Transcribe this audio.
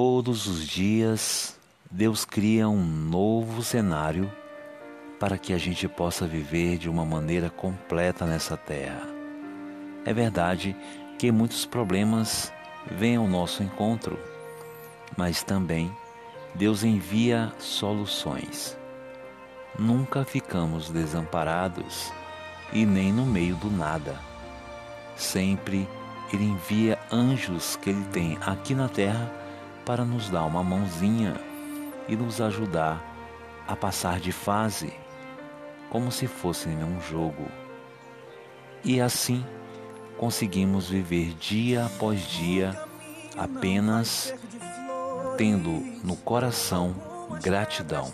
Todos os dias, Deus cria um novo cenário para que a gente possa viver de uma maneira completa nessa terra. É verdade que muitos problemas vêm ao nosso encontro, mas também Deus envia soluções. Nunca ficamos desamparados e nem no meio do nada. Sempre Ele envia anjos que Ele tem aqui na terra para nos dar uma mãozinha e nos ajudar a passar de fase, como se fosse um jogo. E assim conseguimos viver dia após dia apenas tendo no coração gratidão.